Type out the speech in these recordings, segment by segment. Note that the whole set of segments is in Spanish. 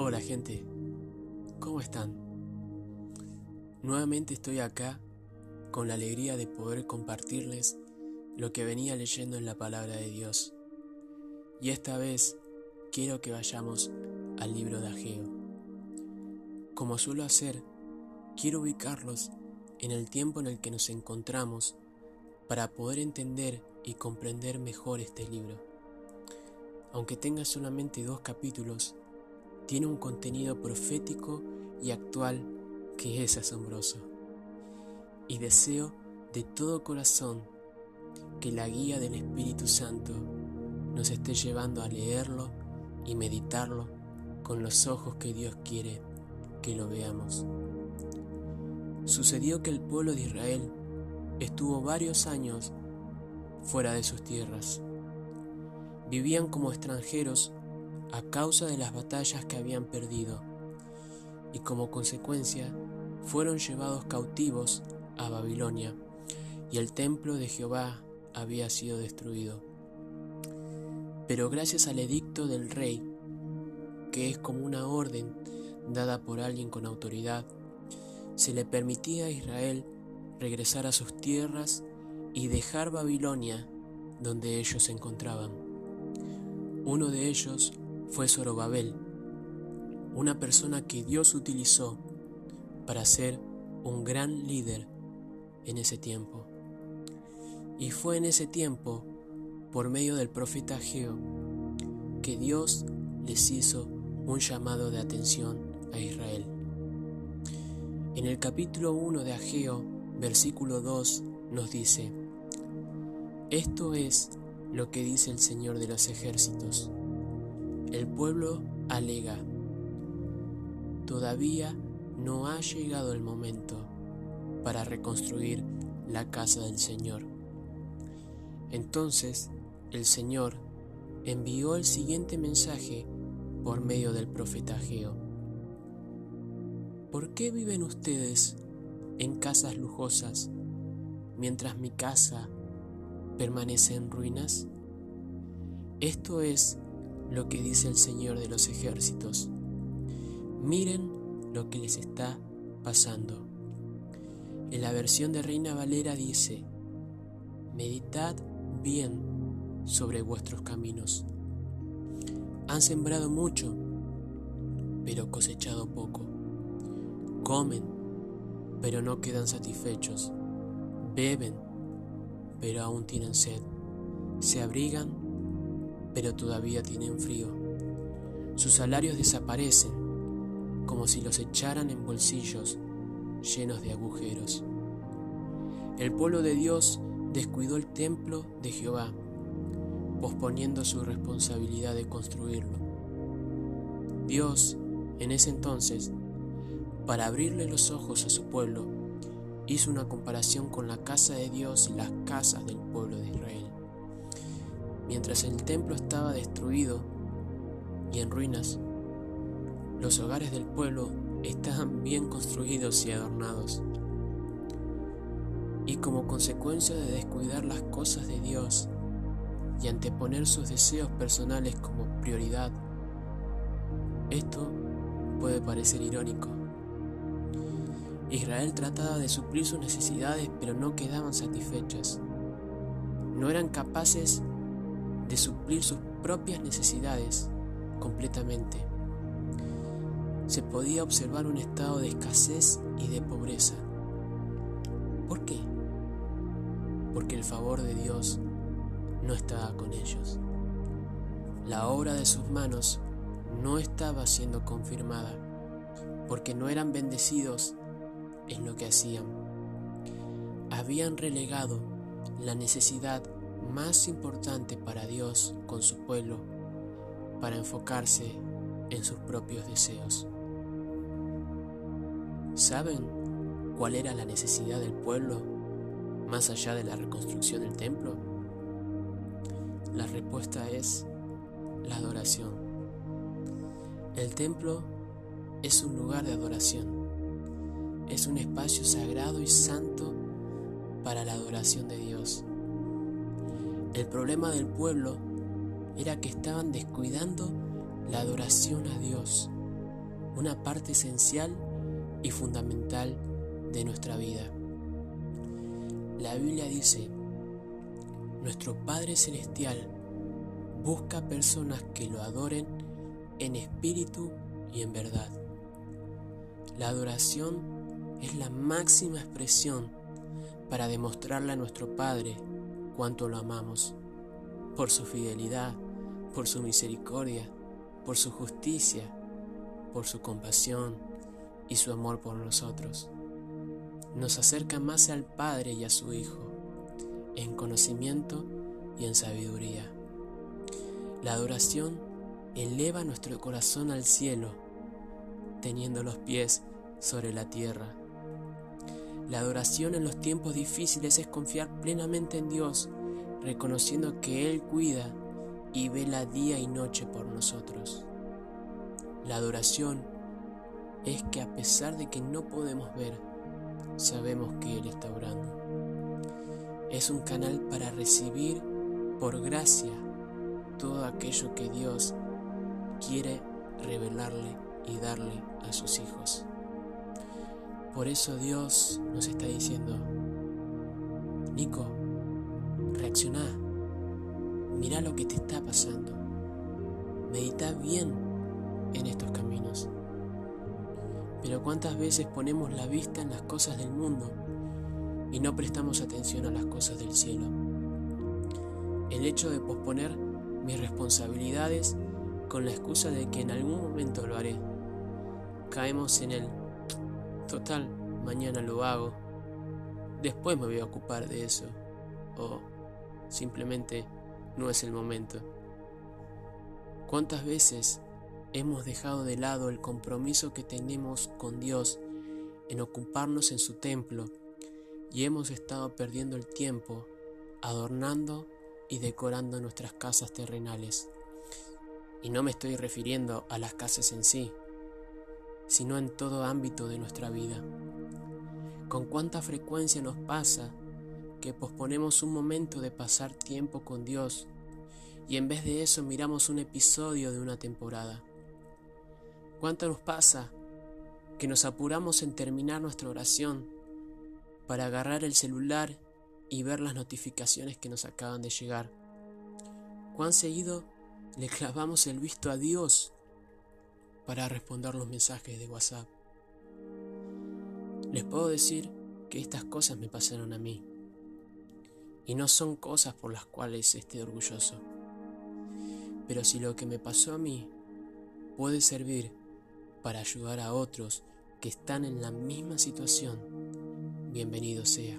Hola gente, ¿cómo están? Nuevamente estoy acá con la alegría de poder compartirles lo que venía leyendo en la palabra de Dios. Y esta vez quiero que vayamos al libro de Ageo. Como suelo hacer, quiero ubicarlos en el tiempo en el que nos encontramos para poder entender y comprender mejor este libro. Aunque tenga solamente dos capítulos, tiene un contenido profético y actual que es asombroso. Y deseo de todo corazón que la guía del Espíritu Santo nos esté llevando a leerlo y meditarlo con los ojos que Dios quiere que lo veamos. Sucedió que el pueblo de Israel estuvo varios años fuera de sus tierras. Vivían como extranjeros a causa de las batallas que habían perdido y como consecuencia fueron llevados cautivos a Babilonia y el templo de Jehová había sido destruido. Pero gracias al edicto del rey, que es como una orden dada por alguien con autoridad, se le permitía a Israel regresar a sus tierras y dejar Babilonia donde ellos se encontraban. Uno de ellos fue Zorobabel, una persona que Dios utilizó para ser un gran líder en ese tiempo. Y fue en ese tiempo, por medio del profeta Ageo, que Dios les hizo un llamado de atención a Israel. En el capítulo 1 de Ageo, versículo 2, nos dice, Esto es lo que dice el Señor de los ejércitos el pueblo alega, todavía no ha llegado el momento para reconstruir la casa del Señor. Entonces el Señor envió el siguiente mensaje por medio del profeta Geo. ¿Por qué viven ustedes en casas lujosas mientras mi casa permanece en ruinas? Esto es lo que dice el Señor de los ejércitos. Miren lo que les está pasando. En la versión de Reina Valera dice, meditad bien sobre vuestros caminos. Han sembrado mucho, pero cosechado poco. Comen, pero no quedan satisfechos. Beben, pero aún tienen sed. Se abrigan, pero todavía tienen frío. Sus salarios desaparecen como si los echaran en bolsillos llenos de agujeros. El pueblo de Dios descuidó el templo de Jehová, posponiendo su responsabilidad de construirlo. Dios, en ese entonces, para abrirle los ojos a su pueblo, hizo una comparación con la casa de Dios y las casas del pueblo de Israel. Mientras el templo estaba destruido y en ruinas, los hogares del pueblo estaban bien construidos y adornados. Y como consecuencia de descuidar las cosas de Dios y anteponer sus deseos personales como prioridad, esto puede parecer irónico. Israel trataba de suplir sus necesidades pero no quedaban satisfechas. No eran capaces de suplir sus propias necesidades completamente. Se podía observar un estado de escasez y de pobreza. ¿Por qué? Porque el favor de Dios no estaba con ellos. La obra de sus manos no estaba siendo confirmada porque no eran bendecidos en lo que hacían. Habían relegado la necesidad más importante para Dios con su pueblo para enfocarse en sus propios deseos. ¿Saben cuál era la necesidad del pueblo más allá de la reconstrucción del templo? La respuesta es la adoración. El templo es un lugar de adoración. Es un espacio sagrado y santo para la adoración de Dios. El problema del pueblo era que estaban descuidando la adoración a Dios una parte esencial y fundamental de nuestra vida. La Biblia dice, nuestro Padre Celestial busca personas que lo adoren en espíritu y en verdad. La adoración es la máxima expresión para demostrarle a nuestro Padre cuánto lo amamos, por su fidelidad, por su misericordia, por su justicia, por su compasión y su amor por nosotros nos acerca más al Padre y a su Hijo, en conocimiento y en sabiduría. La adoración eleva nuestro corazón al cielo, teniendo los pies sobre la tierra. La adoración en los tiempos difíciles es confiar plenamente en Dios, reconociendo que Él cuida y vela día y noche por nosotros. La adoración es que a pesar de que no podemos ver, sabemos que Él está orando. Es un canal para recibir por gracia todo aquello que Dios quiere revelarle y darle a sus hijos. Por eso Dios nos está diciendo, Nico, reacciona, mira lo que te está pasando, medita bien en estos caminos. Pero cuántas veces ponemos la vista en las cosas del mundo y no prestamos atención a las cosas del cielo. El hecho de posponer mis responsabilidades con la excusa de que en algún momento lo haré. Caemos en el total, mañana lo hago, después me voy a ocupar de eso, o simplemente no es el momento. ¿Cuántas veces hemos dejado de lado el compromiso que tenemos con Dios en ocuparnos en su templo y hemos estado perdiendo el tiempo adornando y decorando nuestras casas terrenales. Y no me estoy refiriendo a las casas en sí, sino en todo ámbito de nuestra vida. Con cuánta frecuencia nos pasa que posponemos un momento de pasar tiempo con Dios y en vez de eso miramos un episodio de una temporada. ¿Cuánto nos pasa que nos apuramos en terminar nuestra oración para agarrar el celular y ver las notificaciones que nos acaban de llegar? ¿Cuán seguido le clavamos el visto a Dios para responder los mensajes de WhatsApp? Les puedo decir que estas cosas me pasaron a mí y no son cosas por las cuales esté orgulloso. Pero si lo que me pasó a mí puede servir para ayudar a otros que están en la misma situación, bienvenido sea.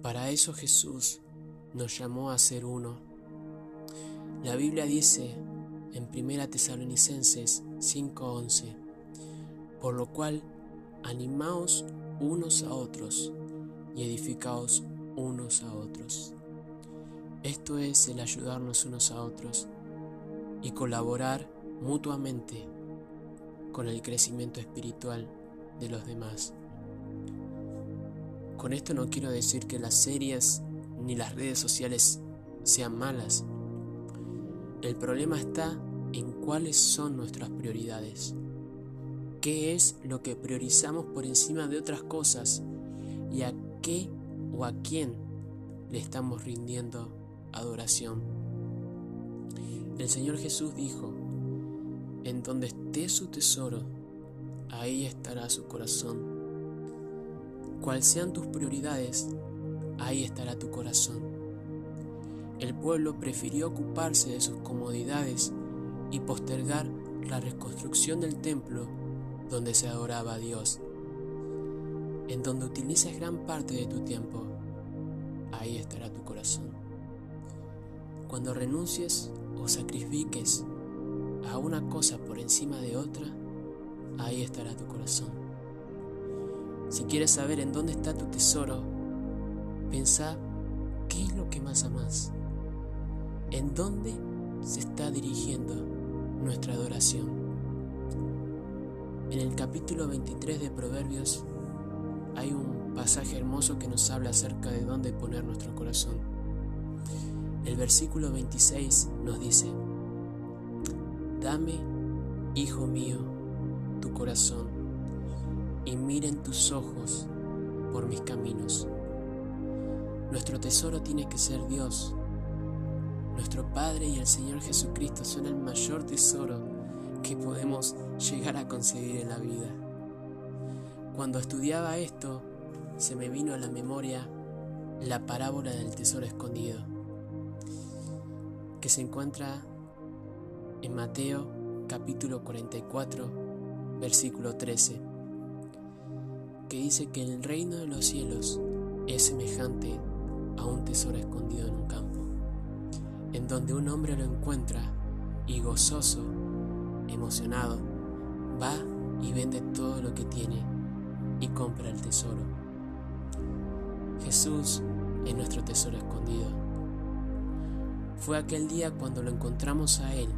Para eso Jesús nos llamó a ser uno. La Biblia dice en 1 Tesalonicenses 5:11, por lo cual animaos unos a otros y edificaos unos a otros. Esto es el ayudarnos unos a otros y colaborar mutuamente con el crecimiento espiritual de los demás. Con esto no quiero decir que las series ni las redes sociales sean malas. El problema está cuáles son nuestras prioridades. ¿Qué es lo que priorizamos por encima de otras cosas? ¿Y a qué o a quién le estamos rindiendo adoración? El Señor Jesús dijo, en donde esté su tesoro, ahí estará su corazón. Cual sean tus prioridades, ahí estará tu corazón. El pueblo prefirió ocuparse de sus comodidades y postergar la reconstrucción del templo donde se adoraba a Dios. En donde utilices gran parte de tu tiempo, ahí estará tu corazón. Cuando renuncies o sacrifiques a una cosa por encima de otra, ahí estará tu corazón. Si quieres saber en dónde está tu tesoro, piensa qué es lo que más amas, en dónde se está dirigiendo nuestra adoración. En el capítulo 23 de Proverbios hay un pasaje hermoso que nos habla acerca de dónde poner nuestro corazón. El versículo 26 nos dice, Dame, hijo mío, tu corazón y miren tus ojos por mis caminos. Nuestro tesoro tiene que ser Dios. Nuestro Padre y el Señor Jesucristo son el mayor tesoro que podemos llegar a conseguir en la vida. Cuando estudiaba esto, se me vino a la memoria la parábola del tesoro escondido, que se encuentra en Mateo capítulo 44, versículo 13, que dice que el reino de los cielos es semejante a un tesoro escondido en un campo, en donde un hombre lo encuentra y gozoso, emocionado, va y vende todo lo que tiene y compra el tesoro. Jesús es nuestro tesoro escondido. Fue aquel día cuando lo encontramos a Él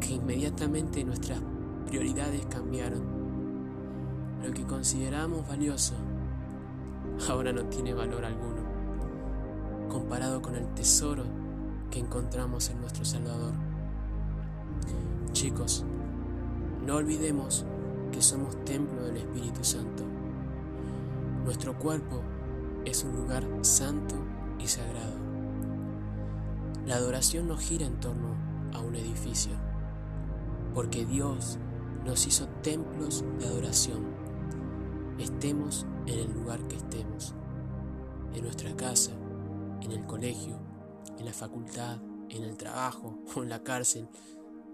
que inmediatamente nuestras prioridades cambiaron. Lo que considerábamos valioso ahora no tiene valor alguno comparado con el tesoro que encontramos en nuestro Salvador. Chicos, no olvidemos que somos templo del Espíritu Santo. Nuestro cuerpo es un lugar santo y sagrado. La adoración no gira en torno a un edificio, porque Dios nos hizo templos de adoración, estemos en el lugar que estemos, en nuestra casa, en el colegio, en la facultad, en el trabajo o en la cárcel,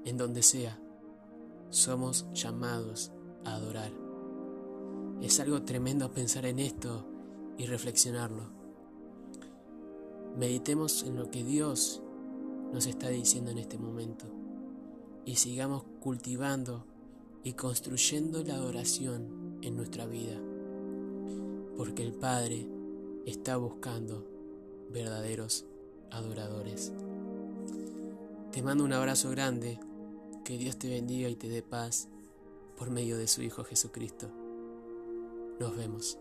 en donde sea, somos llamados a adorar. Es algo tremendo pensar en esto y reflexionarlo. Meditemos en lo que Dios nos está diciendo en este momento y sigamos cultivando y construyendo la adoración en nuestra vida, porque el Padre está buscando verdaderos adoradores. Te mando un abrazo grande, que Dios te bendiga y te dé paz por medio de su Hijo Jesucristo. Nos vemos.